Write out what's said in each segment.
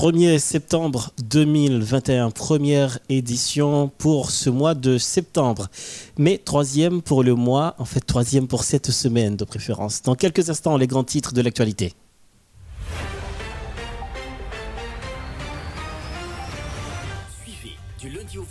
1er septembre 2021, première édition pour ce mois de septembre. Mais troisième pour le mois, en fait troisième pour cette semaine de préférence. Dans quelques instants, les grands titres de l'actualité.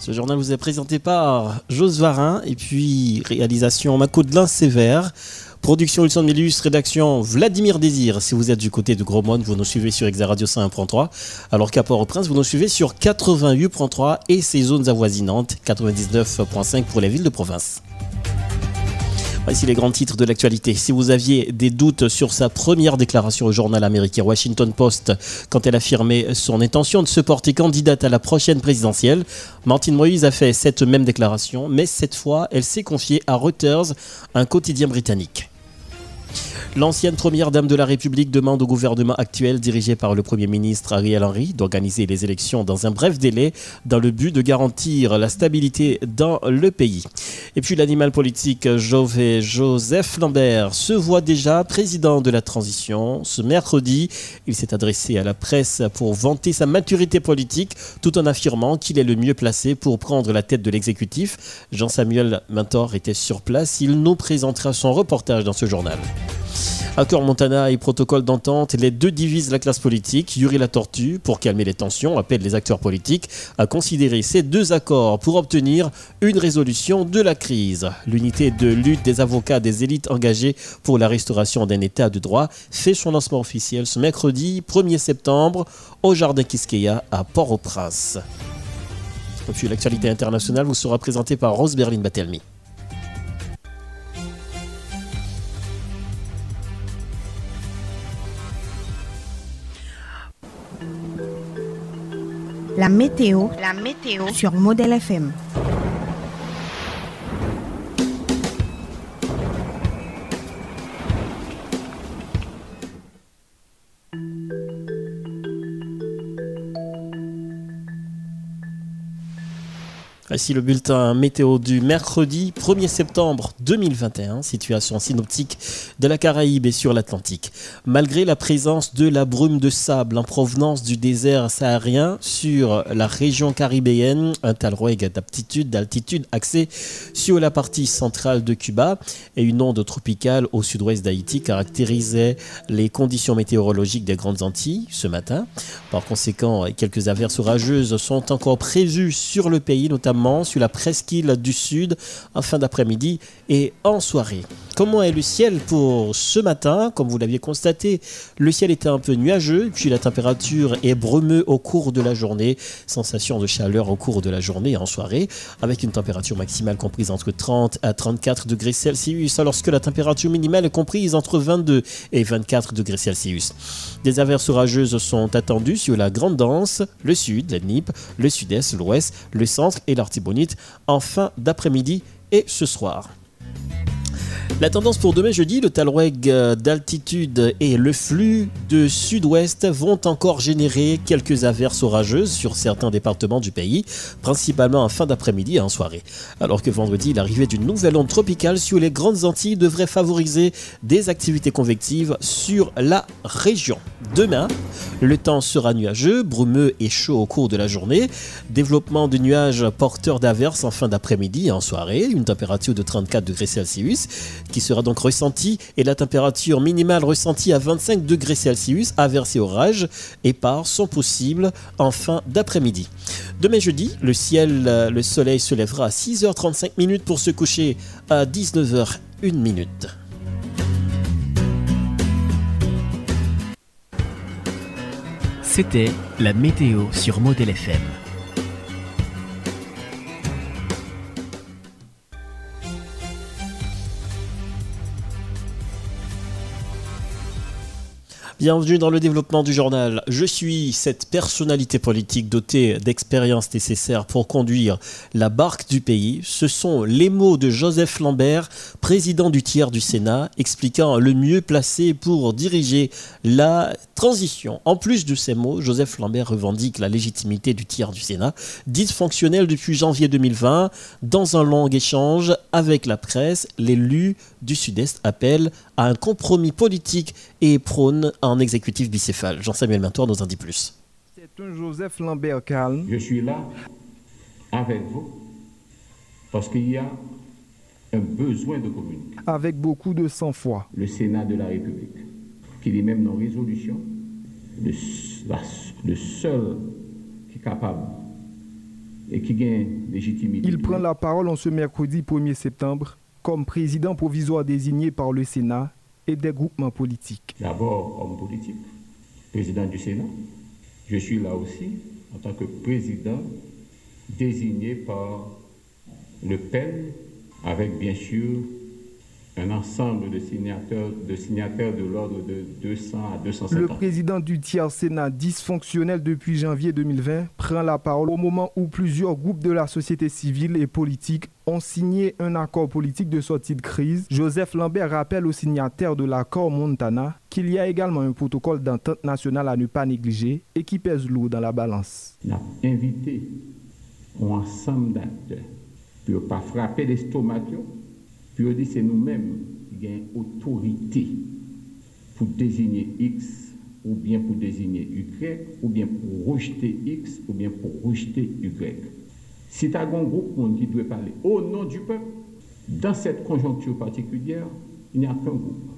Ce journal vous est présenté par Jos Varin et puis réalisation Macaudelin Sévère. Production Lucien Milus, rédaction Vladimir Désir. Si vous êtes du côté de Grosmont, vous nous suivez sur Exa Radio 101.3. Alors qu'à Port-au-Prince, vous nous suivez sur 88.3 et ses zones avoisinantes, 99.5 pour les villes de province. Voici les grands titres de l'actualité. Si vous aviez des doutes sur sa première déclaration au journal américain Washington Post, quand elle affirmait son intention de se porter candidate à la prochaine présidentielle, Martine Moïse a fait cette même déclaration, mais cette fois, elle s'est confiée à Reuters, un quotidien britannique. L'ancienne première dame de la République demande au gouvernement actuel, dirigé par le Premier ministre Ariel Henry, d'organiser les élections dans un bref délai dans le but de garantir la stabilité dans le pays. Et puis l'animal politique Joseph Lambert se voit déjà président de la transition. Ce mercredi, il s'est adressé à la presse pour vanter sa maturité politique tout en affirmant qu'il est le mieux placé pour prendre la tête de l'exécutif. Jean-Samuel Mentor était sur place. Il nous présentera son reportage dans ce journal. Accord Montana et protocole d'entente, les deux divisent la classe politique. Yuri La Tortue, pour calmer les tensions, appelle les acteurs politiques à considérer ces deux accords pour obtenir une résolution de la crise. L'unité de lutte des avocats des élites engagées pour la restauration d'un état de droit fait son lancement officiel ce mercredi 1er septembre au Jardin Kiskeya à Port-au-Prince. L'actualité internationale vous sera présentée par Rose Berlin Batelmi. La météo, la météo sur Modèle FM. Voici le bulletin météo du mercredi 1er septembre 2021, situation synoptique de la Caraïbe et sur l'Atlantique. Malgré la présence de la brume de sable en provenance du désert saharien sur la région caribéenne, un talroeg d'aptitude, d'altitude axé sur la partie centrale de Cuba et une onde tropicale au sud-ouest d'Haïti caractérisait les conditions météorologiques des Grandes Antilles ce matin. Par conséquent, quelques averses orageuses sont encore prévues sur le pays, notamment sur la presqu'île du Sud en fin d'après-midi et en soirée. Comment est le ciel pour ce matin? Comme vous l'aviez constaté, le ciel était un peu nuageux, puis la température est brumeuse au cours de la journée. Sensation de chaleur au cours de la journée et en soirée, avec une température maximale comprise entre 30 à 34 degrés Celsius, alors que la température minimale est comprise entre 22 et 24 degrés Celsius. Des averses orageuses sont attendues sur la Grande Danse, le sud, la NIP, le sud-est, l'ouest, le centre et la Bonite en fin d'après-midi et ce soir. La tendance pour demain jeudi, le talweg euh, d'altitude et le flux de sud-ouest vont encore générer quelques averses orageuses sur certains départements du pays, principalement en fin d'après-midi et en soirée. Alors que vendredi, l'arrivée d'une nouvelle onde tropicale sur les grandes Antilles devrait favoriser des activités convectives sur la région. Demain, le temps sera nuageux, brumeux et chaud au cours de la journée. Développement de nuages porteurs d'averses en fin d'après-midi et en soirée, une température de 34 degrés Celsius qui sera donc ressenti et la température minimale ressentie à 25 degrés Celsius, averse et orage, épars sont possibles en fin d'après-midi. Demain jeudi, le ciel, euh, le soleil se lèvera à 6h35 minutes pour se coucher à 19h 1 minute. C'était la météo sur Model FM. Bienvenue dans le développement du journal. Je suis cette personnalité politique dotée d'expérience nécessaire pour conduire la barque du pays. Ce sont les mots de Joseph Lambert, président du tiers du Sénat, expliquant le mieux placé pour diriger la transition. En plus de ces mots, Joseph Lambert revendique la légitimité du tiers du Sénat, dysfonctionnel depuis janvier 2020. Dans un long échange avec la presse, l'élu du Sud-Est appelle à un compromis politique et prône un exécutif bicéphale. Jean-Samuel Mentor nous en dit plus. C'est un Joseph Lambert calme. Je suis là avec vous parce qu'il y a un besoin de communiquer. Avec beaucoup de sang-froid. Le Sénat de la République, qui est même dans résolution, le, le seul qui est capable et qui gagne légitimité. Il prend la parole en ce mercredi 1er septembre comme président provisoire désigné par le Sénat des groupements politiques. D'abord homme politique, président du Sénat. Je suis là aussi en tant que président désigné par le PEN, avec bien sûr un ensemble de signataires de, signataires de l'ordre de 200 à 250. Le président du tiers Sénat dysfonctionnel depuis janvier 2020 prend la parole au moment où plusieurs groupes de la société civile et politique ont signé un accord politique de sortie de crise. Joseph Lambert rappelle aux signataires de l'accord Montana qu'il y a également un protocole d'entente nationale à ne pas négliger et qui pèse lourd dans la balance. On a invité un ensemble d'acteurs pour ne pas frapper l'estomac puis dit c'est nous-mêmes qui avons autorité pour désigner X ou bien pour désigner Y ou bien pour rejeter X ou bien pour rejeter Y. Si tu as un groupe qui doit parler au nom du peuple, dans cette conjoncture particulière, il n'y a qu'un groupe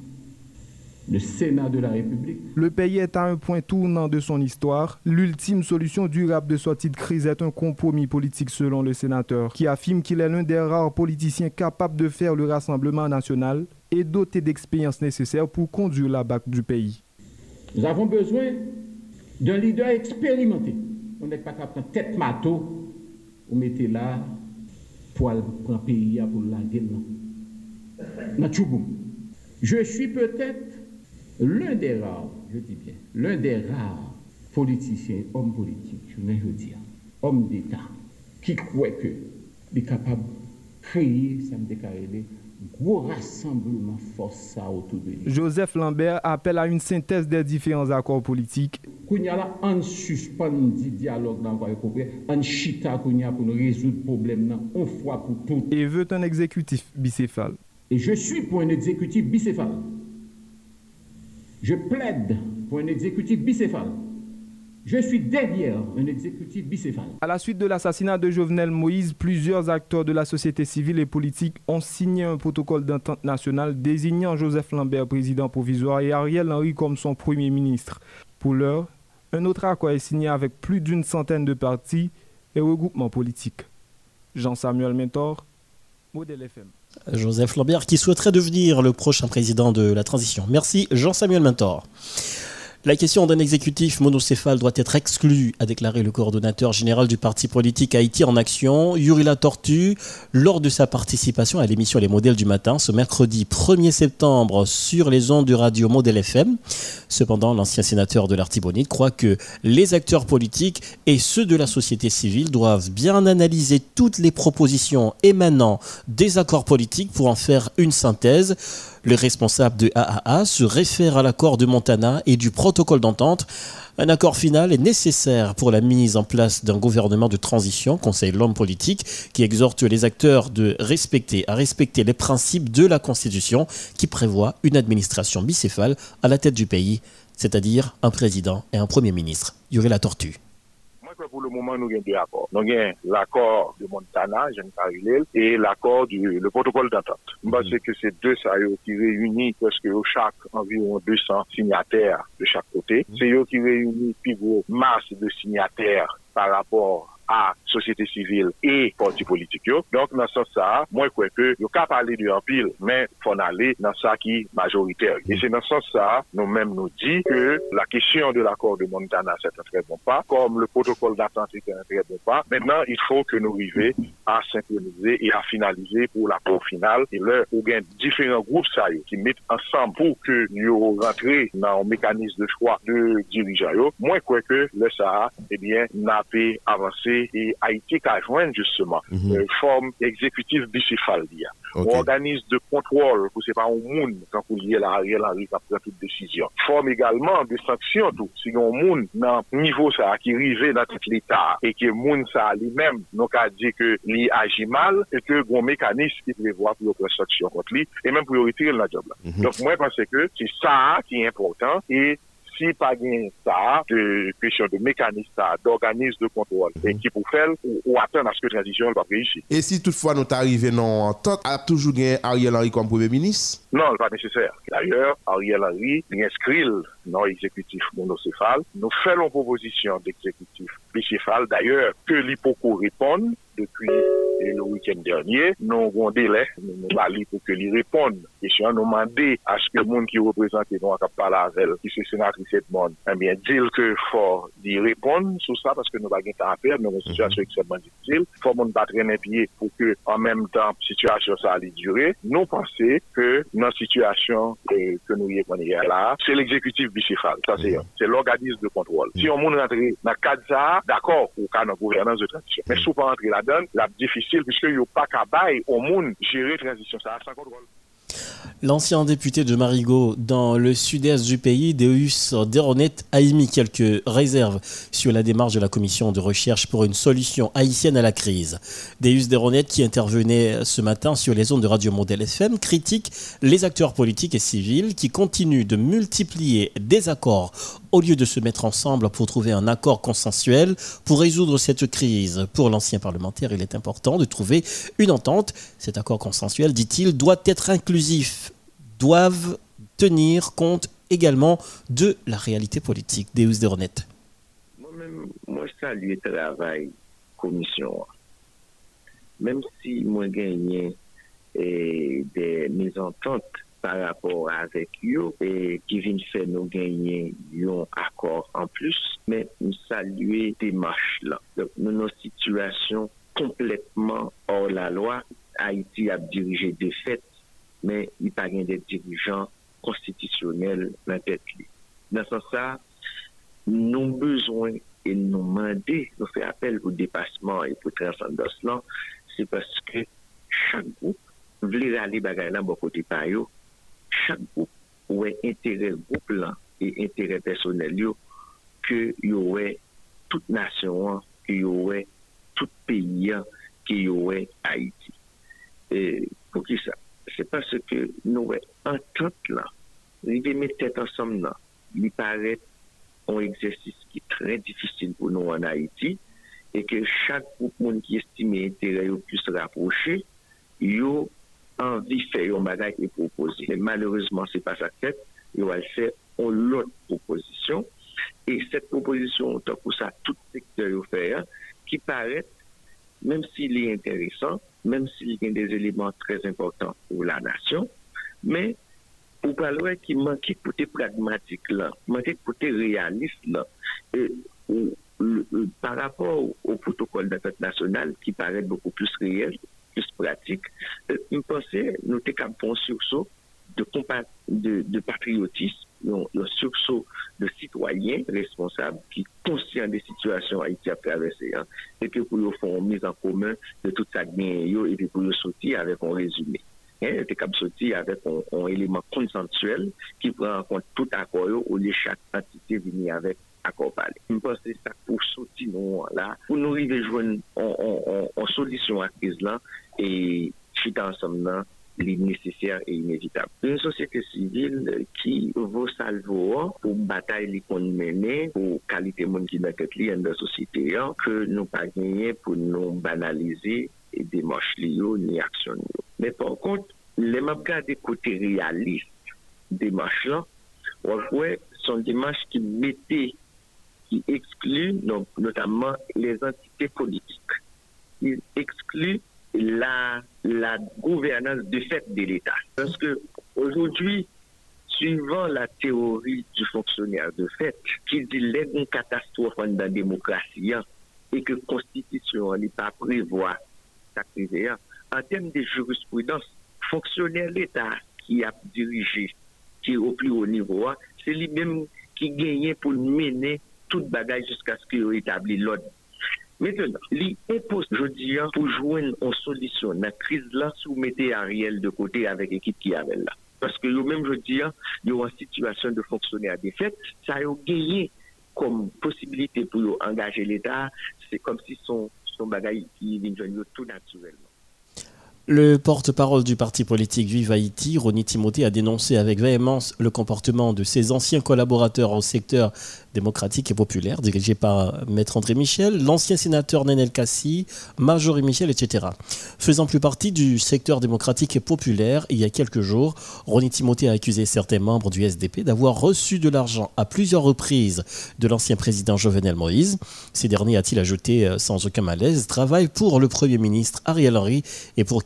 le Sénat de la République. Le pays est à un point tournant de son histoire. L'ultime solution durable de sortie de crise est un compromis politique selon le sénateur, qui affirme qu'il est l'un des rares politiciens capables de faire le Rassemblement national et doté d'expérience nécessaire pour conduire la BAC du pays. Nous avons besoin d'un leader expérimenté. On n'est pas capable de tête mato, ou mettez là pour prendre pays pour la. Je suis peut-être l'un des rares, je dis bien, l'un des rares politiciens, hommes politiques, je veux dire, hommes d'État, qui croient que est capable de créer, ça me déclaré, gros rassemblement force autour de lui. Joseph Lambert appelle à une synthèse des différents accords politiques. Qu'on y a là, on suspend le dialogue dans le on chita qu'on y a pour résoudre le problème, une fois pour toutes. Et veut un exécutif bicéphale. Et je suis pour un exécutif bicéphale. Je plaide pour un exécutif bicéphale. Je suis derrière un exécutif bicéphale. À la suite de l'assassinat de Jovenel Moïse, plusieurs acteurs de la société civile et politique ont signé un protocole d'entente nationale désignant Joseph Lambert président provisoire et Ariel Henry comme son premier ministre. Pour l'heure, un autre accord est signé avec plus d'une centaine de partis et regroupements politiques. Jean-Samuel Mentor, Modèle FM. Joseph Lambert qui souhaiterait devenir le prochain président de la transition. Merci Jean-Samuel Mentor. La question d'un exécutif monocéphale doit être exclue, a déclaré le coordonnateur général du parti politique Haïti en action, Yurila Tortue, lors de sa participation à l'émission Les modèles du matin ce mercredi 1er septembre sur les ondes du radio Modèle FM. Cependant, l'ancien sénateur de l'Artibonite croit que les acteurs politiques et ceux de la société civile doivent bien analyser toutes les propositions émanant des accords politiques pour en faire une synthèse. Le responsable de AAA se réfère à l'accord de Montana et du protocole d'entente. Un accord final est nécessaire pour la mise en place d'un gouvernement de transition, conseille l'homme politique, qui exhorte les acteurs de respecter, à respecter les principes de la Constitution qui prévoit une administration bicéphale à la tête du pays, c'est-à-dire un président et un premier ministre. La tortue moment, nous avons deux accords. Nous avons l'accord de Montana, Jean Carilel, et l'accord du le protocole d'entente. Je pense mhm. que c'est deux ça qui réunissent presque chaque environ 200 signataires de chaque côté. Mhm. C'est eux qui réunissent plus gros masse de signataires par rapport à société civile et parti politique. Donc, dans ce sens ça, moi, je crois que yo pas parler du en pile, mais faut aller dans ça qui est majoritaire. Et c'est dans ce sens ça, nous-mêmes nous dit que la question de l'accord de Montana, c'est un très bon pas, comme le protocole d'attente est un très bon pas. Maintenant, il faut que nous arrivions à synchroniser et à finaliser pour l'accord final. Et là, il y a différents groupes qui mettent ensemble pour que nous rentrions dans un mécanisme de choix de dirigeants. Moi, je crois que le ça, eh bien, n'a pas avancé et Haïti a joint justement une euh, forme exécutive bicéphale. Okay. organisme de contrôle, pour c'est pas un monde quand vous liez la Ariel Henry qui prend toute décision. Forme également de sanctions tout. Si un monde dans niveau ça qui rive dans tout l'État et que monde ça lui-même donc a dit que lui agit mal et que un mécanisme qui prévoit pour prendre sanction contre lui et même pour retirer la job là. Mm -hmm. Donc moi je pense que c'est ça qui est important et si pas gain ça, de question de mécanisme d'organisme de contrôle, et qui pour faire ou, attendre à ce que la transition va réussir. Et si toutefois nous arrivons non entente, a toujours gagné Ariel Henry comme Premier ministre? Non, pas nécessaire. D'ailleurs, Ariel Henry inscrit dans l'exécutif monocéphale. Nous faisons proposition d'exécutif bicéphale, d'ailleurs, que l'hypoco réponde depuis le week-end dernier. Nous avons délai, nous avons pour que lui réponde. Et si on demandé à ce que le monde qui représente nous a parlé avec elle, qui c'est sénatrice Edmond, eh bien, dire que faut lui répondre sur ça parce que nous n'avons pas à faire, nous avons une situation extrêmement difficile. Il faut qu'on battre un pied pour que, en même temps, situation ça allait durer. Nous pensons que dans la situation que, que nous y est là, c'est l'exécutif bicéphale. Ça, c'est, c'est l'organisme de contrôle. Si on monte rentrer dans le cadre ça, d'accord, au cas de gouvernance de transition. Mais si on pas rentrer là-dedans, la difficile puisque il n'y a pas qu'à bailler au monde gérer transition ça sans contrôle. L'ancien député de Marigot dans le sud-est du pays, Deus Deronet, a émis quelques réserves sur la démarche de la commission de recherche pour une solution haïtienne à la crise. Deus Deronet, qui intervenait ce matin sur les zones de Radio Modèle FM, critique les acteurs politiques et civils qui continuent de multiplier des accords au lieu de se mettre ensemble pour trouver un accord consensuel pour résoudre cette crise. Pour l'ancien parlementaire, il est important de trouver une entente. Cet accord consensuel, dit-il, doit être inclusif doivent tenir compte également de la réalité politique. Deus de Renette. Moi-même, moi, je salue le travail commission. Même si moi gagné des mésententes par rapport avec eux et qui viennent faire nous gagner un accord en plus, mais nous saluer des marches là. Donc, nous, nos situations complètement hors la loi. Haïti a dirigé des fêtes men y pa gen de dirijan konstitisyonel nan pet li. Nan san sa, nou bezwen e nou mande, nou fe apel ou depasman e pou transandos lan, se paske chak goup vle rale bagay lan bo kote payo, chak goup ou e entere goup lan e entere personel yo ke yo we tout nasyon an, ke yo we tout peyi an, ke yo we Haiti. E, pou ki sa? se pase ke nou wè antot la, li de mè tèt ansam nan, li paret an egzersis ki trè difisil pou nou an Haiti, e ke chak pou moun ki estime entere yo plus raproche, yo anvi fè yon bagay ki proposi. E malourezman se pa sa fèt, yo al fè an lot proposisyon, e set proposisyon an tan pou sa tout sektor yo fè, ki paret même s'il est intéressant, même s'il y a des éléments très importants pour la nation, mais pour parler qui manque côté pragmatique là, manque côté réaliste là, et, par rapport au protocole d'attente nationale qui paraît beaucoup plus réel, plus pratique, je pense que nous sommes un sursaut de, de, de patriotisme, yon surso de sitwayen responsable ki konsyen de situasyon Haiti ap travesse. Epi pou yo fon mis an komen de tout sa gnen yo epi pou yo soti avek an rezume. Epi kap soti avek an eleman konsensuel ki pren an kont tout akoyo ou li chak entite vini avek akor pale. Mpense sa pou soti nou an la pou nou rivejwen an solisyon ak iz lan e chita ansam nan li neseser e inevitab. Un sosyete sivil ki vo salvo an pou batay li kon mene pou kalite moun ki naket li an da sosyete an ke nou pa genye pou nou banalize e demosh li yo ni aksyon yo. Men pon kont, le map gade kote realist demosh lan, wafwe son demosh ki mette ki eksklu, notamman les entite politik. Il eksklu la, la gouvernance de fait de l'État. Parce que aujourd'hui, suivant la théorie du fonctionnaire de fait, qui dit l'aide une catastrophe dans la démocratie et que la Constitution n'est pas prévoit sa en termes de jurisprudence, fonctionnaire l'État qui a dirigé, qui est au plus haut niveau, c'est lui-même qui gagne pour mener toute bagage jusqu'à ce qu'il établit l'ordre. Meten, li epos jodi an pou jwen an solisyon na kriz la sou mette a riel de kote avek ekip ki avel la. Paske yo menm jodi an, yo an situasyon de fonksyonè a defet, sa yo geye kom posibilite pou yo angaje l'Etat, se kom si son, son bagay ki vinjwen yo tout naturelman. Le porte-parole du parti politique Vive Haïti, Ronnie Timothée, a dénoncé avec véhémence le comportement de ses anciens collaborateurs au secteur démocratique et populaire, dirigé par Maître André Michel, l'ancien sénateur Nenel Kassi, Marjorie Michel, etc. Faisant plus partie du secteur démocratique et populaire, il y a quelques jours, Ronnie Timothée a accusé certains membres du SDP d'avoir reçu de l'argent à plusieurs reprises de l'ancien président Jovenel Moïse. Ces derniers, a-t-il ajouté euh, sans aucun malaise, travaillent pour le Premier ministre Ariel Henry et pour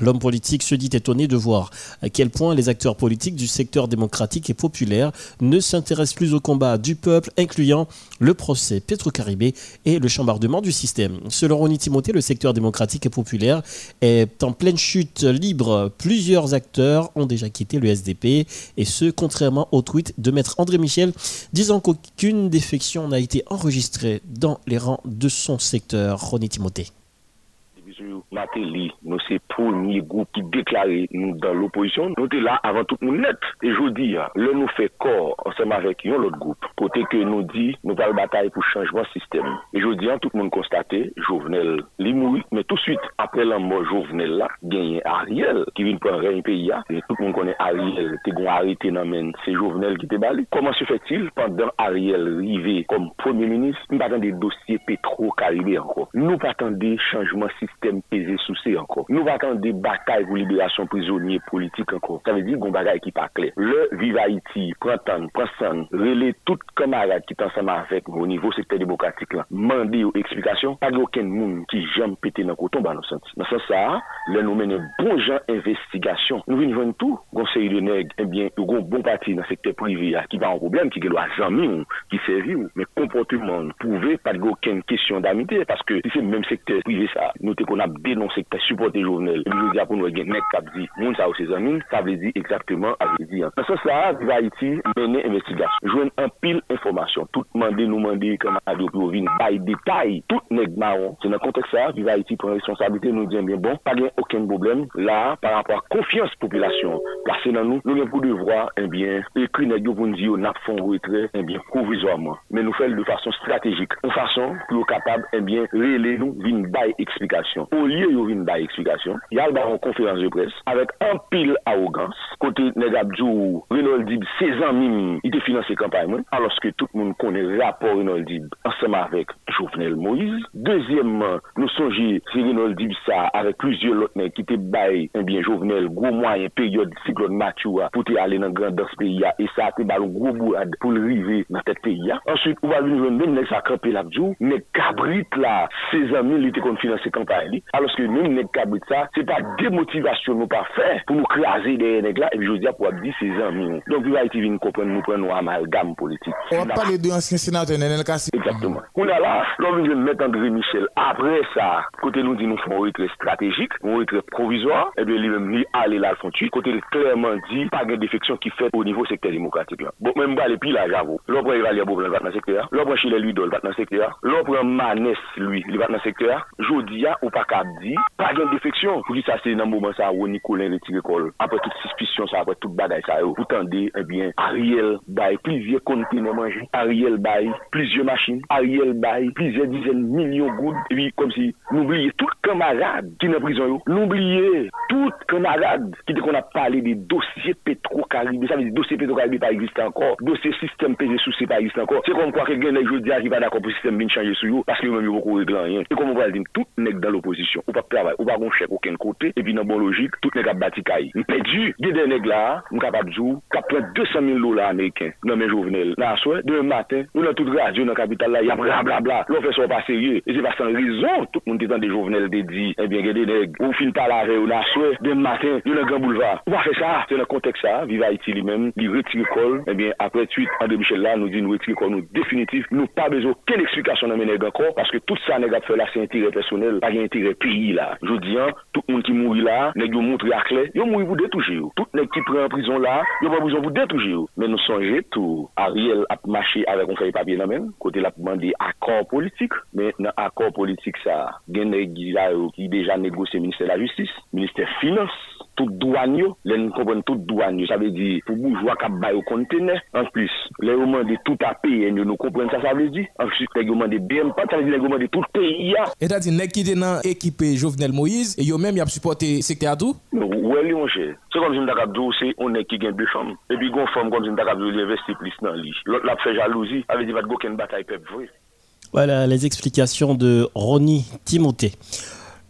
L'homme politique se dit étonné de voir à quel point les acteurs politiques du secteur démocratique et populaire ne s'intéressent plus au combat du peuple, incluant le procès Petro-Caribé et le chambardement du système. Selon Ronnie Timothée, le secteur démocratique et populaire est en pleine chute libre. Plusieurs acteurs ont déjà quitté le SDP, et ce, contrairement au tweet de Maître André Michel, disant qu'aucune défection n'a été enregistrée dans les rangs de son secteur. Ronnie Timothée. Matéli, nous c'est premier groupe qui déclarait nous dans l'opposition. Nous étions là avant tout monde net. Et je dis, le nous fait corps ensemble avec l'autre groupe. Côté que nous dit, nous parlons bataille pour changement système. Et je dis, tout le monde constaté, Jovenel l'imoui, mais tout de suite, après la mort Jovenel là, gagné Ariel, qui vient prendre un pays Et tout le monde connaît Ariel, qui a arrêté c'est Jovenel qui était bali. Comment se fait-il pendant Ariel arrivé comme premier ministre, nous pas des dossiers pétro-caribé encore. Nous pas des changements système pesé sous ces encore. Nous va des batailles pour libération prisonniers politiques encore. Ça veut dire qu'on bagaille qui pas clair. Le Vive Haïti, prend temps, prend son, relais toutes camarades qui sont ensemble avec au niveau secteur démocratique là. Mandé aux explications, pas aucun monde qui jamais pété dans le coton, bah, nous senti. Dans ce ça, là, nous menons bon gens investigation. Nous venons tout, conseil de nègres, eh bien, nous avons bon parti dans le secteur privé qui va en problème, qui doit jamais, qui servir, mais comportement prouvé, pas aucune question d'amitié, parce que c'est même secteur privé ça, nous qu'on a dénoncé que supporté Jovenel. Et je pour nous, il y a un dit, ça ses amis, ça veut dire exactement, avait dit. Dans ce sens-là, va Haïti, mener investigation. Jouer un pile information. Tout nous demander, comme a dit, pour venir, détail, tout nèg marron. C'est dans le contexte ça, Viva Haïti prend responsabilité, nous dit bien bon, pas bien aucun problème. Là, par rapport à confiance population, placé dans nous, nous avons pour devoir, eh bien, écrit nèg pour nous dire, on a fond retrait, eh bien, provisoirement. Mais nous faisons de façon stratégique, de façon pour capable, eh bien, réélé nous, une bail explication. Au lieu de une bail explication, il y a une conférence de presse avec un pile arrogance. Côté Negabdjou, Renaud Dib, 16 ans mime, il était financé campagne, alors que tout le monde connaît le rapport Renaud Dib ensemble avec Jovenel Moïse. Deuxièmement, nous songeons, c'est Renaud Dib ça, avec plusieurs autres qui étaient bail, eh bien, Jovenel, gros moyen, période cyclone Matua, pour aller dans le grand dans ce pays, et ça a été un gros bourrade pour le river dans ce pays. Ensuite, on va venir même les camper l'abdjou, mais Cabrit là, 16 ans mime, il était financé campagne. Alors que nous, les cabrit ça, c'est pas démotivation nous pas faire pour nous craser des là, et puis je dis pour dire ces amis. Donc, il va être venu comprendre, nous prendre un amalgame politique. On va parler de l'ancien sénateur Nenel Kassi. Exactement. On a là, l'on vient mettre André Michel. Après ça, côté nous dit nous font retrait stratégique, un retrait provisoire, et bien, lui-même, lui, aller là, font Côté clairement dit, pas de défection qui fait au niveau secteur démocratique là. Bon, même pas les piles là, j'avoue. L'on prend Evalia Boublan, va dans le secteur. Prend Chile va dans le secteur. Prend Manès, lui, il va dans le secteur. Jodia, ou pas dit, pas de défection. Pour ça, c'est le moment ça, où Nicolas retire l'école. Après toute suspicion, ça, après toute bagaille, ça, vous eh bien, Ariel bail plusieurs conteneurs mangés. Ariel bail plusieurs machines. Ariel bail plusieurs dizaines de millions de gouttes. Et puis, comme si, n'oubliez tout camarade qui est en prison, n'oubliez tout camarade qui dit qu'on a parlé des dossiers pétro-caribés, ça veut dire dossier pétro-caribé pas existe encore, dossier système PG sous pas existe encore. C'est comme quoi que les je dis qui d'accord pour le système bien changer sur eux parce que même ils vont régler rien. Et comme on va dire, tout n'est dans ou pas travailler, ou pas un chèque aucun côté, et puis dans bon logique, tout n'est qu'à bâtir caille. Perdu, des des nègres là, nous capable de jouer, qui prend 200 000 dollars américains dans mes journaux. Là, soir, demain matin, nous dans toute radio dans la capitale là, il y a blablabla, l'on fait ça pas sérieux. Et c'est pas sans raison, tout le monde est dans des journaux de dit, eh bien, des nègres, ou fin pas la veille, ou la soir, demain matin, nous dans grand boulevard. On va faire ça, c'est dans le contexte ça, vive Haïti lui-même, il retire col, eh bien, après suite, André Michel là, nous dit nous retire col, nous définitif, nous pas besoin aucune explication dans mes nègres encore, parce que tout ça, nègres fait là, c'est intérêt personnel, pas intérêt pays là. Je dis, hein, tout le monde qui mourit là, nègres montre à clé, ils mourir pour détoucher. Tout nègre qui prend en prison là, ils pas besoin pour détoucher. Mais nous songez tout, Ariel a marché avec un feuille papier dans même, côté la demandé accord politique, mais dans accord politique ça, y a qui déjà négocié ministère de la justice, ministère finance, tout douane yo, les comprennent tout douane ça veut dire pour bourgeois qui bail au conteneur en plus les romans de tout à payer nous nous comprenons ça ça veut dire. Ensuite les romans de bien pas ça veut dire les romans de tout pays ya. Équipe Jovenel Moïse et yo même y a supporté secteur tout? Oui mon cher c'est comme si nous avons c'est on est qui gagne deux femmes. Et puis gon femme comme si nous avons investi plus dans lui. L'autre l'a fait jalousie. Avait dit va aucune bataille peuple vrai voilà les explications de Ronnie Timothée.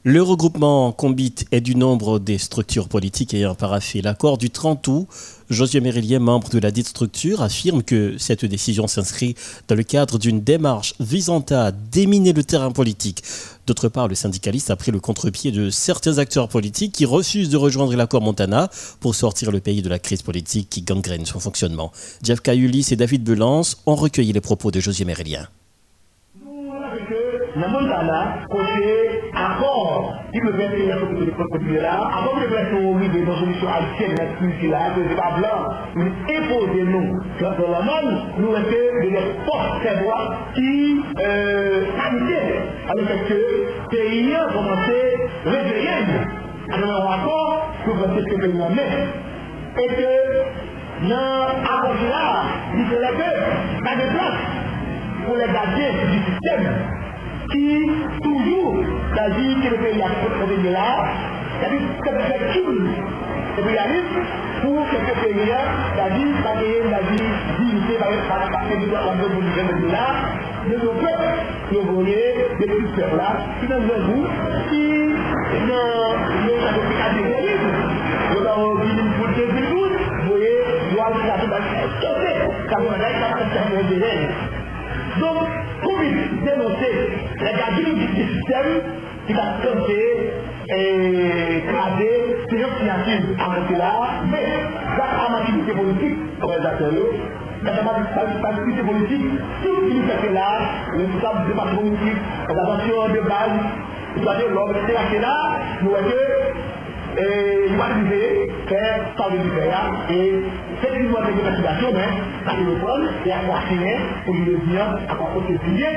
Le regroupement Combit est du nombre des structures politiques ayant paraffé l'accord du 30 août. Josué Mérilier, membre de la dite structure, affirme que cette décision s'inscrit dans le cadre d'une démarche visant à déminer le terrain politique. D'autre part, le syndicaliste a pris le contre-pied de certains acteurs politiques qui refusent de rejoindre l'accord Montana pour sortir le pays de la crise politique qui gangrène son fonctionnement. Jeff Cayulis et David Belance ont recueilli les propos de Josué Mérillien. Dans Montana, côté accord qui peut faire payer ce que là, avant de faire une solution haïtienne dans cette crise-là, que c'est pas blanc, nous imposer nous, dans le monde, nous restons de les forces voix qui euh, avec que pays a commencé à réveiller alors accord pour faire ce pays en met. Et que dans l'accord là, il fallait que pas de place pour les gardiens du système qui toujours c'est-à-dire que le pays a trouvé là, c'est-à-dire que c'est le réalisme pour que ce pays-là, c'est-à-dire pas gagner la vie dignité par le de de là, de nos peuples, de voler, de tout faire là, qui dans un bout, qui dans le cas du réalisme, nous avons vu une foule de vous voyez, doit la stoppé, ça vous a ça de règles. Donc, pour dénoncer les gardiens du système qui va tenter et craser ces gens signature en là, mais la activité politique, comme acteurs, la activité politique, tout ce qui fait là, le système du débat politique, l'organisation de base, doit dire l'homme, c'est là, nous voyons et il va arriver faire et c'est une bonne investigation, mais ça le et à quoi pour lui dire à quoi se signer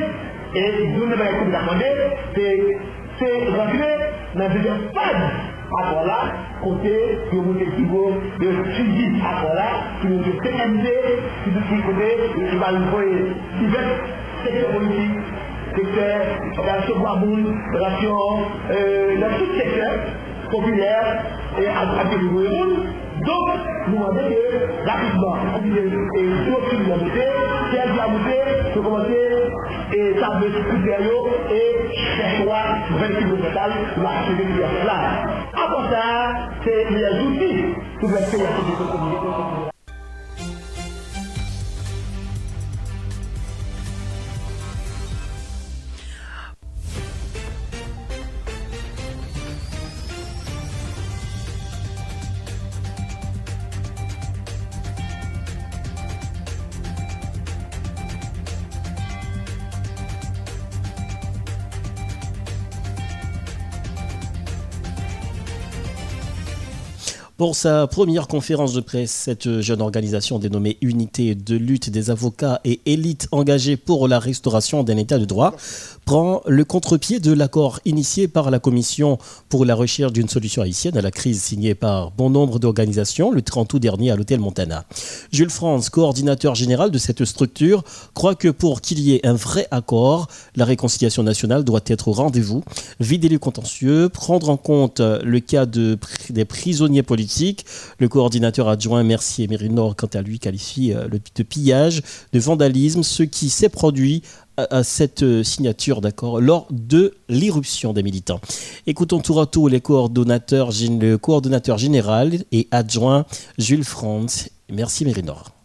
et nous ne pas demander c'est rentrer dans une phase à là, côté de mon équipe de suivi à là, qui nous est pénalisé, qui nous côté, qui va nous envoyer divers secteurs politiques, secteur, relation Boaboun, relation dans tout secteur, populaire et à du rural. Donc, nous demandons que rapidement, et surtout l'humanité, c'est l'humanité, de commencer et tabler ce critère et chercher 26 total la sécurité de la Après ça, c'est les outils pour la sécurité de la communauté. Pour sa première conférence de presse, cette jeune organisation dénommée Unité de lutte des avocats et élites engagées pour la restauration d'un état de droit prend le contre-pied de l'accord initié par la Commission pour la recherche d'une solution haïtienne à la crise signée par bon nombre d'organisations le 30 août dernier à l'hôtel Montana. Jules Franz, coordinateur général de cette structure, croit que pour qu'il y ait un vrai accord, la réconciliation nationale doit être au rendez-vous, vider les contentieux, prendre en compte le cas de, des prisonniers politiques le coordinateur adjoint Mercier Mérinor, quant à lui, qualifie euh, de pillage, de vandalisme, ce qui s'est produit à cette euh, signature d'accord lors de l'irruption des militants. Écoutons tour à tour les coordonnateurs, le coordonnateur général et adjoint Jules Franz. Merci Mérinor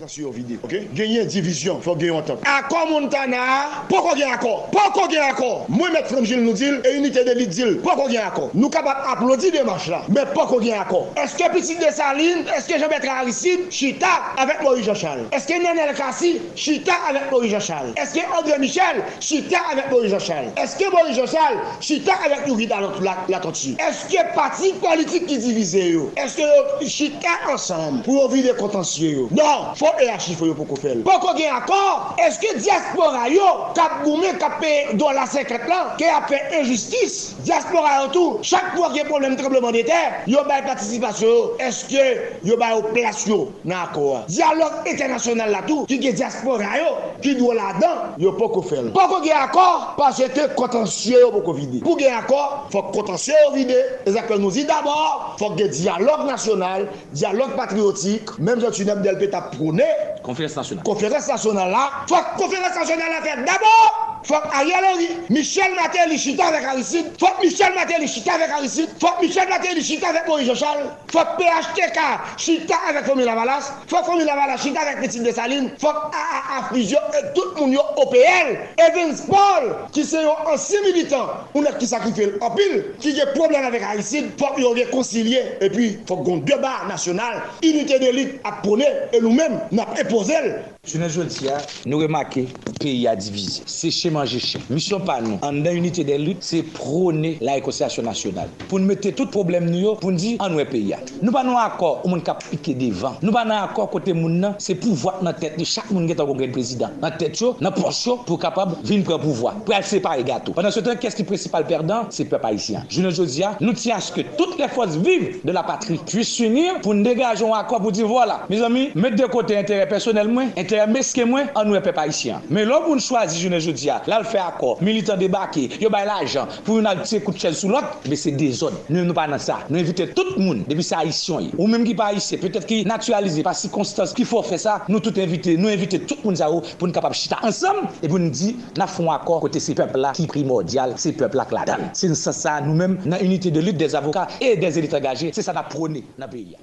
contentieux vidé. OK? Gagner division, faut gagner entente. Accord Montana, pourquoi gagner accord? Pourquoi gagner accord? Moi mettre Gilles nous dit et unité de dit pourquoi gagner accord? Nous capables applaudir démarche là, mais pourquoi gagner accord? Est-ce que Petit Saline, est-ce que Jean-Bertrand Aristide chita avec Maurice Jean-Charles? Est-ce que Nenel Kassi chita avec Maurice Jean-Charles? Est-ce que André Michel chita avec Maurice Jean-Charles? Est-ce que Maurice Jean-Charles chita avec Yuri dans l'attention Est-ce que parti politique qui divise Est-ce que chita ensemble pour vider contentieux Non faut EHI faut pour qu'on fait. Pour qu'on gagne accord, est-ce que diaspora yo cap goumé cap la 50 là qui a fait injustice diaspora tout chaque fois qu'il y a problème tremblement de terre, yo ba participation. Est-ce que yo ba place yo dans accord. Dialogue international là tout qui est diaspora yo qui doit là-dedans, yo pas qu'on fait. Pour qu'on gagne accord parce que contentieux pour qu'on vide. Pour gagner accord, faut contentieux vide. Les nous dit d'abord, faut que dialogue national, dialogue patriotique, même si tu n'aimes DLP Conférence nationale. Conférence nationale là. Faut conférence nationale à faire d'abord. Faut Ariel Henry, Michel Matel, chita avec Aristide. Faut Michel Matel, chita avec Aristide. Faut Michel Matel, chita avec Maurice Jean-Charles. Faut PHTK, chita avec Fomi Lavalas. Faut Fomi Lavalas, chita avec Petit Dessaline. Faut à fusion et tout le monde OPL. Evans Paul, qui c'est un ancien militant, on a qui sacrifie en pile, qui a problème avec Aristide. Faut qu'il réconcilier. Et puis, faut qu'on débat national, unité d'élite à prôner et nous-mêmes, n'a imposé. Je ne dis nous remarquons le pays a divisé. Manger chez. Mission pas nous. En unité des luttes, c'est prôner la réconciliation nationale. Pour nous mettre tout problème nous, pour nous dire, en nous pays. Nous pas nous accord, on cap piquer devant. Nous pas nous accord côté moun c'est pouvoir dans tête de chaque monde qui est un président. Dans tête dans poche pour capable venir prendre pouvoir. Pour séparer gâteau. Pendant ce temps, qu'est-ce qui est principal perdant? C'est le peuple haïtien. Je ne dis nous tiens à ce que toutes les forces vives de la patrie puissent s'unir pour nous dégager un accord pour dire voilà, mes amis, mettre de côté intérêt personnel intérêt mesquin moins, en nous peuple haïtien? Mais là pour nous choisir je ne dis là le fait accord, militant débarqué, yo bay l'argent pour une petit coup de chaise sous l'autre, mais c'est des autres. Nous nous pas dans ça. Nous invitons tout le monde depuis ça haïtien ou même qui pas haïtien, peut-être qui naturalisé par circonstance qu'il faut faire ça, nous tout inviter, nous inviter tout le monde pour nous capable chita ensemble et pour nous dire n'a un accord côté ces peuples là qui primordial, ces peuples là là C'est ça nous-mêmes dans unité de lutte des avocats et des élites engagées, c'est ça n'a prôné dans le pays.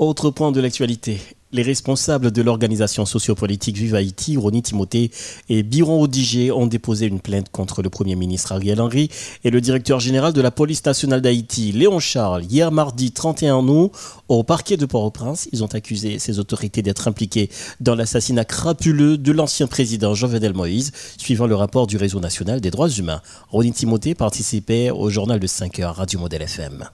Autre point de l'actualité. Les responsables de l'organisation sociopolitique Vive Haïti, Ronnie Timothée et Biron Odigé, ont déposé une plainte contre le Premier ministre Ariel Henry et le directeur général de la police nationale d'Haïti, Léon Charles, hier mardi 31 août, au parquet de Port-au-Prince. Ils ont accusé ces autorités d'être impliquées dans l'assassinat crapuleux de l'ancien président Jovenel Moïse, suivant le rapport du Réseau national des droits humains. Ronnie Timothée participait au journal de 5 heures Radio Modèle FM.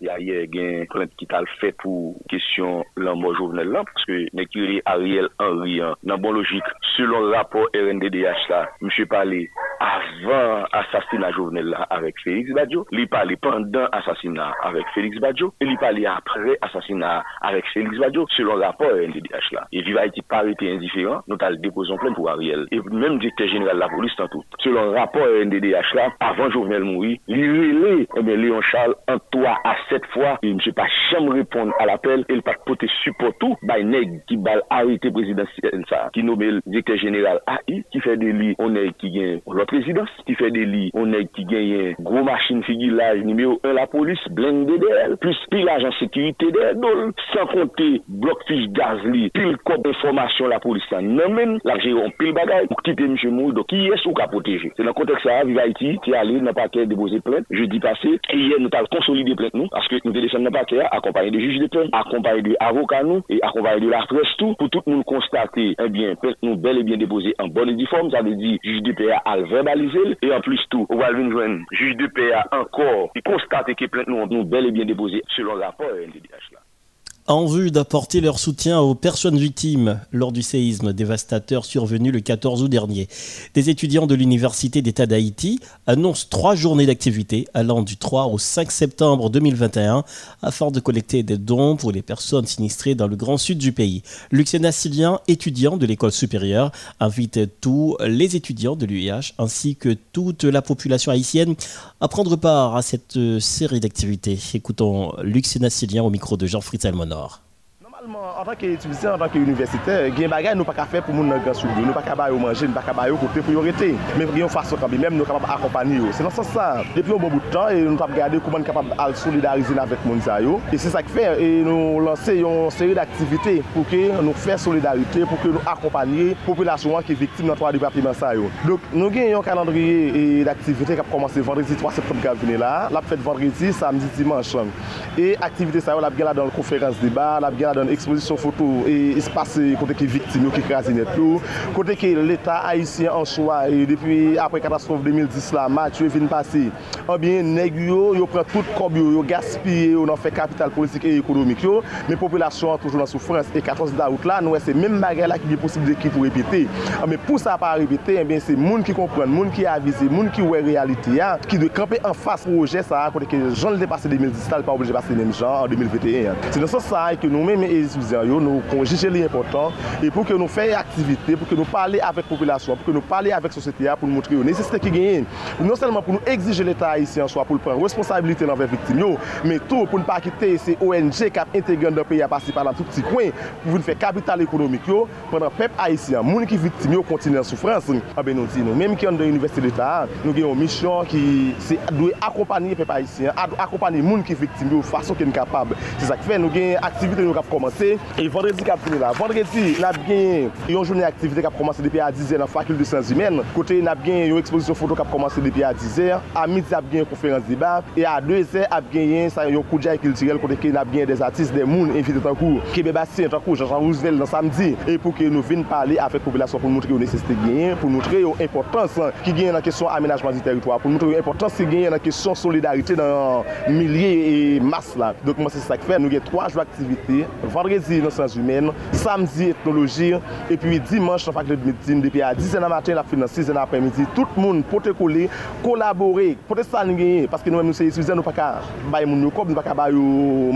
Te konstate a ye gen plente ki tal fe pou kesyon lan mo jovenel lan, paske nekiri Ariel Henry nan bon logik, selon rapor RNDDH la, msye pale avan asasina jovenel la avek Félix Badiou, li pale pandan asasina avek Félix Badiou, li pale apre asasina avek Félix Badiou, selon rapor RNDDH la. E viva iti pare te indiferent, nou tal depozon plente pou Ariel. E menm dikte general la polis tan tout. Selon rapor RNDDH la, avan jovenel moui, li rele, ebe Léon Charles, an toa à Set fwa, mse pa chanm repond al apel, el pat pote supportou bay neg ki bal harite prezidansyen sa, ki nomel direkter general AI, ki fe de li oneg ki gen lor prezidans, ki fe de li oneg ki gen yen gro machin figilaj nimeyo 1 la polis, blende de el, plus pilaj an sekirite de el dol, san konte blok fij gaz li, pil kop informasyon la polis sa nanmen, la jeron pil bagay, pou kite mse mou, do ki yes ou ka proteje. Se nan kontek sa, viva iti, ti ale, nan pa ke deboze plen, je di pase, e ye nou tal konsolide plen nou, parce que nous descendons dans paquet, accompagné de juges de paix, accompagné de avocats nous, et accompagné de la presse pour tout le monde constater, eh bien, nous bel et bien déposé en bonne et due forme, ça veut dire juge de paix Alvin, verbaliser et en plus tout, on va juge de paix encore qui constate que plainte nous ont bel et bien déposé selon le rapport NDDH là en vue d'apporter leur soutien aux personnes victimes lors du séisme dévastateur survenu le 14 août dernier. Des étudiants de l'Université d'État d'Haïti annoncent trois journées d'activité allant du 3 au 5 septembre 2021 afin de collecter des dons pour les personnes sinistrées dans le grand sud du pays. Luxena Silien, étudiant de l'école supérieure, invite tous les étudiants de l'UIH ainsi que toute la population haïtienne à prendre part à cette série d'activités. Écoutons Luxena Silien au micro de Jean-Fritz Almonor. Nord Normalman, an tanke etubisyen, an tanke universiter, gen bagay nou pa ka fe pou moun nan gansou yo. Nou pa ka bayo manje, nou pa ka bayo kote priorite. Men gen yon fason kambi, men nou kapab akompany yo. Se nan san sa, depi yon bon boutan, nou tap gade kouman kapab al solidarize nan vek moun sa yo. E se sa ki fe, nou lanse yon seri d'aktivite pou ke nou fe solidarite, pou ke nou akompany populasyon ki viktim nan 3 de papiman sa yo. Dok nou gen yon kalandriye d'aktivite kap komanse vendredi 3 septembre kap vene la. Lap fet vendredi, samdi, dimanche. E aktivite sa yo, lap gen la dan konferans deba, lap gen la dan ekspozisyon foto e espase kote ki viktim yo ki krasi net yo, kote ki l'Etat Haitien an chwa e depi apre katastrofe 2010 la, matye vin pase, anbyen eh neg yo, yo pren tout kob yo, yo gaspye yo nan fe kapital politik e ekonomik yo, men populasyon an toujou nan soufrans e 14 daout la, nou e se men bagay la ki bi posibide ki pou repete, anbyen eh pou sa pa repete, anbyen eh se moun ki kompren, moun ki avize, moun ki we realite ya, ki de krepe an fas proje sa, kote ki jan le depase 2010 la, le pa obje pase nem jan an 2021. Se nan sa sa, ke nou men men e étudiants, nous conjuger l'important et pour que nous fassions activité, pour que nous parlions avec la population, pour que nous parlions avec la société, pour nous montrer les nécessités qui gagnent. Non seulement pour nous exiger l'État haïtien, soit pour prendre responsabilité envers les victimes, mais tout pour ne pas quitter ces ONG qui intégrent dans le pays à passer par dans tout petit coin, pour nous faire capital économique, pendant le peuple haïtien, les gens qui victimes continuent en souffrance. Ah nous disons, même qui sont dans l'université d'État, nous avons une mission qui doit accompagner les peuples haïtiens, accompagner les gens qui victimes de façon qu'ils sont capables. C'est ça qui fait, nous avons une activité nous avons komanse. E vendredi kap fini la. Vendredi, nap gen yon jounen aktivite kap komanse depi a 10 an an fakil de sans imen. Kote nap gen yon ekspozisyon foto kap komanse depi a 10 an. A midi ap gen yon konferans debat. E a 2 an ap gen yon yon koujay kiltirel kote ke nap gen des artist, des moun invite tankou. Kebe Bastien tankou, Jean-Jean Roosevelt nan samdi. E pou ke nou vin pale afek populasyon pou moutre yon neseste genyen, pou moutre yon importans ki genyen nan kesyon amenajman di teritwa, pou moutre yon importans ki genyen nan kesyon solidarite nan milye e mas la. Dok mwen se sak fe, nou gen 3 jou aktivite. vendredi nos sens humen, samdi etnoloji, epi dimanche nan faklet meditine, depi a 10 an a matin, la fin nan 6 an apre midi, tout moun pote kole, kolabore, pote san genye, paske nou mèm nou se yiswizen nou pa ka bay moun yo kob, nou pa ka bay yo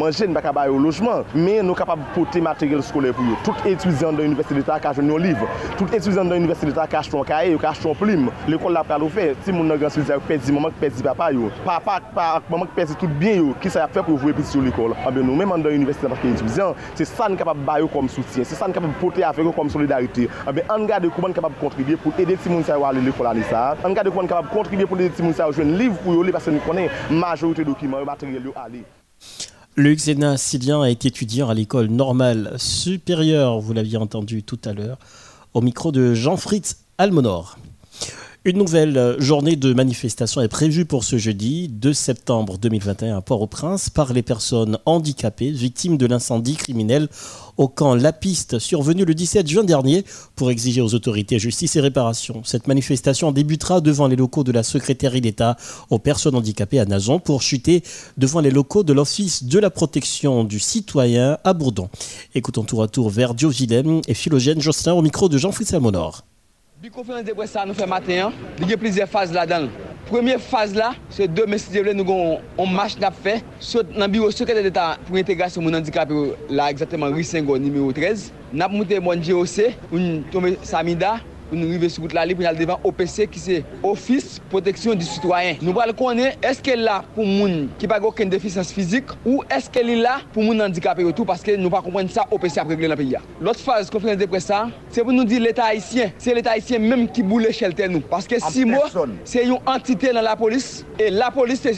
manje, nou pa ka bay yo lojman, men nou kapab pote materyel skole pou yo. Tout etwizan dan universite l'Etat ka joun yon liv, tout etwizan dan universite l'Etat ka chton kaye, yo ka chton plim, l'ekol la pral ou fe, ti moun nan gen swizen yo pedi maman, pedi papa yo, papa ak maman pedi tout bien yo, ki sa yap fe pou vwe piti ah yo l'ekol. Anbe nou mèm an dan universite l'Etat pa ke etwizan, c'est ça nous capable de comme soutien, c'est ça nous capable de porter avec eux comme solidarité. Ah ben on regarde comment capable de contribuer pour aider les gens à aller à l'école année ça. On regarde comment capable de contribuer pour aider les gens à jouer un livre pour eux parce que nous connaissons majorité documents et matériels à aller. Est étudiant à l'école normale supérieure, vous l'aviez entendu tout à l'heure, au micro de Jean-Fritz Almonor. Une nouvelle journée de manifestation est prévue pour ce jeudi 2 septembre 2021 à Port-au-Prince par les personnes handicapées victimes de l'incendie criminel au camp La Piste survenu le 17 juin dernier pour exiger aux autorités justice et réparation. Cette manifestation débutera devant les locaux de la secrétaire d'État aux personnes handicapées à Nazon pour chuter devant les locaux de l'Office de la protection du citoyen à Bourdon. Écoutons tour à tour vers Dio et Philogène Josselin au micro de Jean-Fritz Almonor. Bi konferans de bre sa nou fe maten, di gen plizye faz la dan. Premier faz la, se de mesi devle nou gon on mach nap fe, sot nan biro sekretè d'Etat pou integrasyon moun handikap la exateman Rissengo nime 13. Nap moute moun GOC, un tome Samida, pou nou rive sou gout la li pou nou al devan OPC ki se Office Protection du Citoyen. Nou pral konen eske la pou moun ki pa goken defisans fizik ou eske li la pou moun handikapè yo tou paske nou pa kompren sa OPC ap regle nan peyi ya. Lot faz konferens de presa, se pou nou di l'Etat Haitien, se l'Etat Haitien menm ki boule chelte nou. Paske si mo, se yon entite nan la polis, e la polis se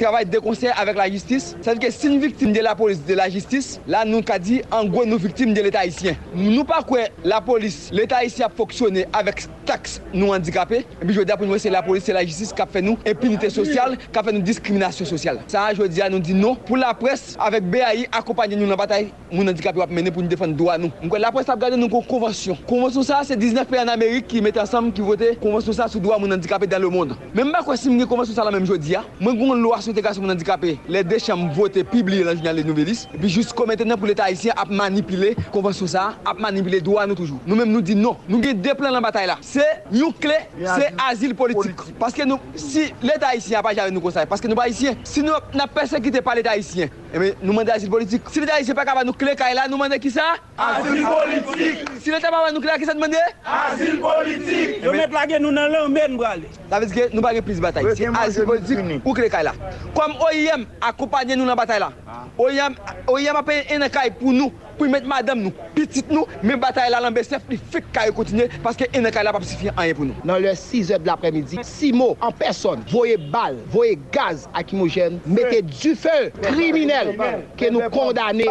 travay de konser avèk la justis, sa di ke si nou viktim de la polis, de la justis, la nou ka di an gwen nou viktim de l'Etat Haitien. Nou pa kwen la polis, l'Etat Haitien ap foksyone avèk taks nou handikapè, epi jodi apou nou wè se la polis, se la jistis, kap fè nou impunite sosyal, kap fè nou diskriminasyon sosyal. Sa jodi a nou di nou, pou la pres, avèk BAI akopanyen nou nan batay, moun handikapè wap mènen pou nou defan doa nou. Mwen la pres ap gade nou kon konvensyon. Konvensyon sa se 19 pe an Amerik ki mette ansam ki vote konvensyon sa sou doa moun handikapè dan le moun. Mèm ba kwa si mwen konvensyon sa la mèm jodi a, mwen goun lwa sou integrasyon moun handikapè, le de chanm vote pibli lan jounal le nouvelis, epi jous kon mètenen pou l'Etat haïsien ap manipile konvensyon sa, ap manipile doa nou toujou. Nou mèm nou di non. nou, nou gen deplan la bataille là. C'est une clé, c'est asile politique. Parce que nous, si l'État haïtien n'a pas jamais nous conseiller, parce que nous pas haïtiens, si nous n'avons persécuté par l'État haïtien, eh bien, nous demandons asile politique. Si l'État haïtien n'est pas capable de nous clé là, nous demandons qui ça? Asile politique. Si l'État pas nous clé qui ça demande Asile politique. Nous mettons la guerre nous dans l'homme, nous Ça veut dire que nous pas plus de bataille. C'est asile politique ou clé là. Comme OIM accompagne nous dans la bataille là. OIM, OIM a payé un caille pour nous pou met madame nou, pitit nou, men batay la lanbe sef li fik kare kontinye paske ene kare la pa psifi anye pou nou. Nan le 6 e de l'apremidi, Simo, an person, voye bal, voye gaz akimogen, mette du fe kriminel ke nou kondane,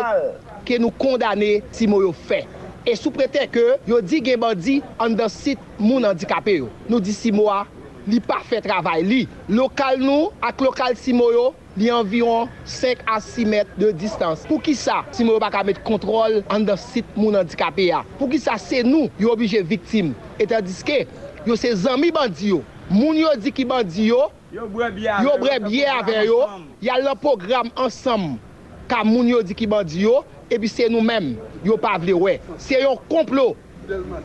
ke nou kondane Simo yo fe. E sou prete ke yo di gen bandi an dan sit moun handikapè yo. Nou di Simo a, li pa fe travay li. Lokal nou ak lokal Simo yo, li anviron 5 a 6 met de distans. Pou ki sa, si mwen baka met kontrol an da sit moun handikapè ya. Pou ki sa, se nou yo obije viktim. Etan diske, yo se zami bandi yo. Moun yo di ki bandi yo, yo brebye avè yo, yal la program ansam. Ka moun yo di ki bandi yo, epi se nou men, yo pa vle we. Se yon complot.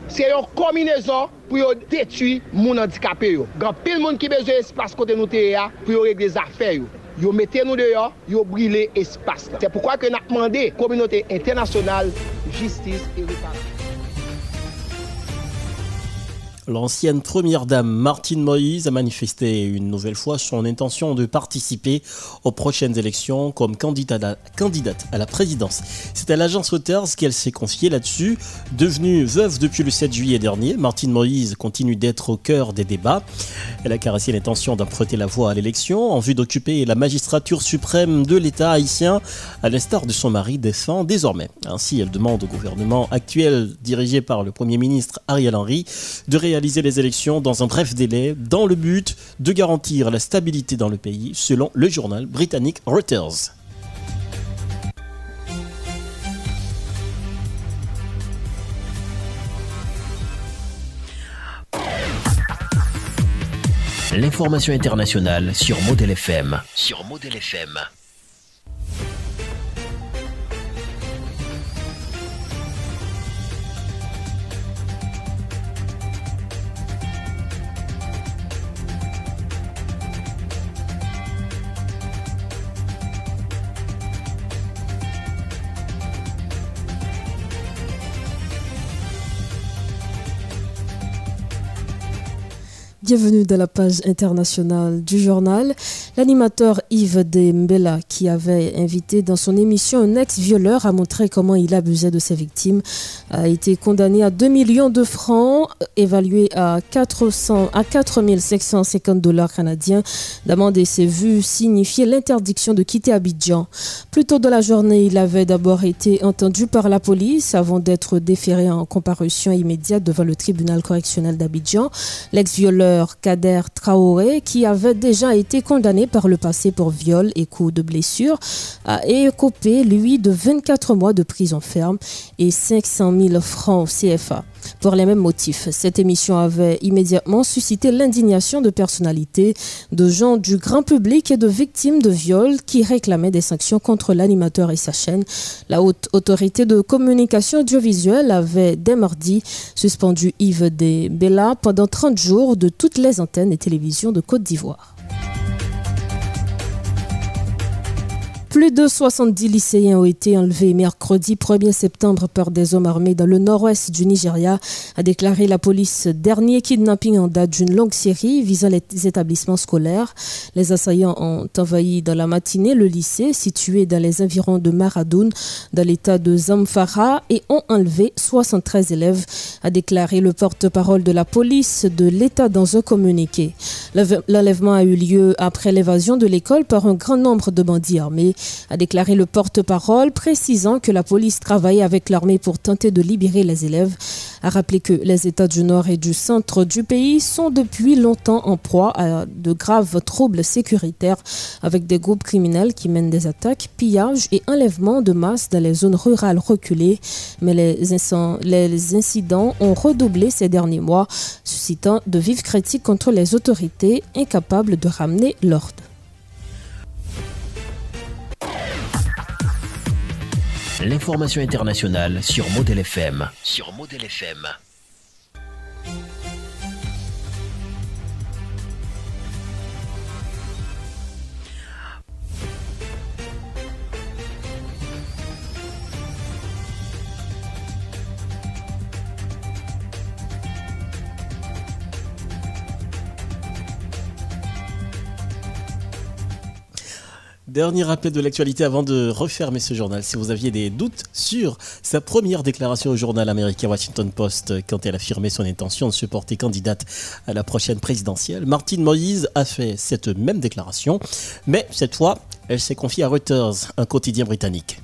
Se yon kombinezon pou yo detui moun handikapè yo. Gan pil moun ki beje espas kote nou te ya, pou yo regle zafè yo. yo mette nou deyo, yo brile espas la. Se poukwa ke nan apmande, kominote internasyonal, jistis e reparasyon. L'ancienne première dame Martine Moïse a manifesté une nouvelle fois son intention de participer aux prochaines élections comme candidate à la, présidence. C'est à l'agence Reuters qu'elle s'est confiée là-dessus. Devenue veuve depuis le 7 juillet dernier, Martine Moïse continue d'être au cœur des débats. Elle a caressé l'intention d'emprunter la voie à l'élection en vue d'occuper la magistrature suprême de l'État haïtien, à l'instar de son mari défend désormais. Ainsi, elle demande au gouvernement actuel dirigé par le Premier ministre Ariel Henry de réaliser les élections dans un bref délai dans le but de garantir la stabilité dans le pays, selon le journal britannique Reuters. L'information internationale sur Model FM. Sur Model FM. Bienvenue dans la page internationale du journal. L'animateur Yves Dembella, qui avait invité dans son émission un ex-violeur à montrer comment il abusait de ses victimes, a été condamné à 2 millions de francs, évalué à 400 à 4550 dollars canadiens d'amende et s'est vu signifier l'interdiction de quitter Abidjan. Plus tôt dans la journée, il avait d'abord été entendu par la police avant d'être déféré en comparution immédiate devant le tribunal correctionnel d'Abidjan. L'ex-violeur Kader Traoré, qui avait déjà été condamné par le passé pour viol et coups de blessure, a écopé, lui, de 24 mois de prison ferme et 500 000 francs CFA. Pour les mêmes motifs, cette émission avait immédiatement suscité l'indignation de personnalités, de gens du grand public et de victimes de viols qui réclamaient des sanctions contre l'animateur et sa chaîne. La haute autorité de communication audiovisuelle avait dès mardi suspendu Yves de Bella pendant 30 jours de toutes les antennes et télévisions de Côte d'Ivoire. Plus de 70 lycéens ont été enlevés mercredi 1er septembre par des hommes armés dans le nord-ouest du Nigeria, a déclaré la police. Dernier kidnapping en date d'une longue série visant les établissements scolaires. Les assaillants ont envahi dans la matinée le lycée situé dans les environs de Maradoun, dans l'état de Zamfara, et ont enlevé 73 élèves, a déclaré le porte-parole de la police de l'État dans un communiqué. L'enlèvement a eu lieu après l'évasion de l'école par un grand nombre de bandits armés a déclaré le porte-parole, précisant que la police travaille avec l'armée pour tenter de libérer les élèves. A rappelé que les États du Nord et du centre du pays sont depuis longtemps en proie à de graves troubles sécuritaires avec des groupes criminels qui mènent des attaques, pillages et enlèvements de masse dans les zones rurales reculées. Mais les, les incidents ont redoublé ces derniers mois, suscitant de vives critiques contre les autorités incapables de ramener l'ordre. L'information internationale sur Model FM. Sur Model FM. Dernier rappel de l'actualité avant de refermer ce journal. Si vous aviez des doutes sur sa première déclaration au journal américain Washington Post quand elle affirmait son intention de se porter candidate à la prochaine présidentielle, Martine Moïse a fait cette même déclaration, mais cette fois, elle s'est confiée à Reuters, un quotidien britannique.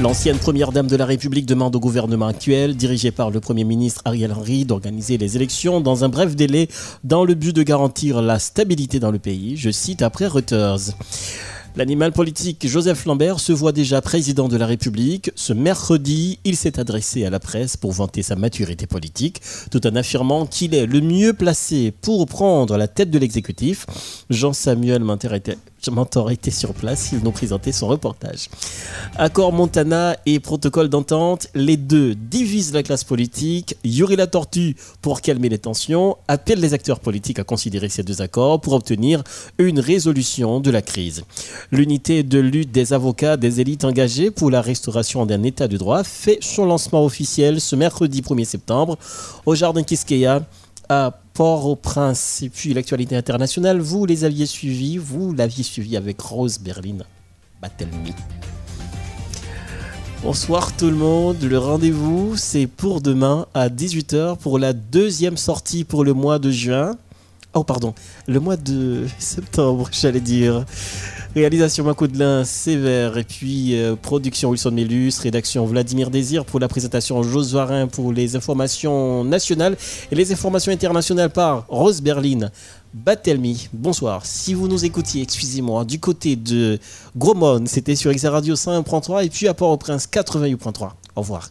L'ancienne première dame de la République demande au gouvernement actuel, dirigé par le Premier ministre Ariel Henry, d'organiser les élections dans un bref délai dans le but de garantir la stabilité dans le pays. Je cite après Reuters. L'animal politique Joseph Lambert se voit déjà président de la République. Ce mercredi, il s'est adressé à la presse pour vanter sa maturité politique, tout en affirmant qu'il est le mieux placé pour prendre la tête de l'exécutif. Jean-Samuel Mentor était sur place, ils nous présenté son reportage. Accord Montana et protocole d'entente, les deux divisent la classe politique. Yuri La Tortue, pour calmer les tensions, appelle les acteurs politiques à considérer ces deux accords pour obtenir une résolution de la crise. L'unité de lutte des avocats des élites engagées pour la restauration d'un état de droit fait son lancement officiel ce mercredi 1er septembre au Jardin Kiskeya à Port-au-Prince. Et puis l'actualité internationale, vous les aviez suivis, vous l'aviez suivi avec Rose Berlin Battle-Me. Bonsoir tout le monde, le rendez-vous c'est pour demain à 18h pour la deuxième sortie pour le mois de juin. Oh pardon, le mois de septembre j'allais dire. Réalisation Macoudelin Sévère et puis euh, production Wilson Mélus, rédaction Vladimir Désir pour la présentation Josuarin pour les informations nationales et les informations internationales par Rose Berlin. Batelmi, bonsoir. Si vous nous écoutiez, excusez-moi, du côté de Gromone, c'était sur Exa Radio 101.3 et puis à Port-au-Prince 88.3. Au revoir.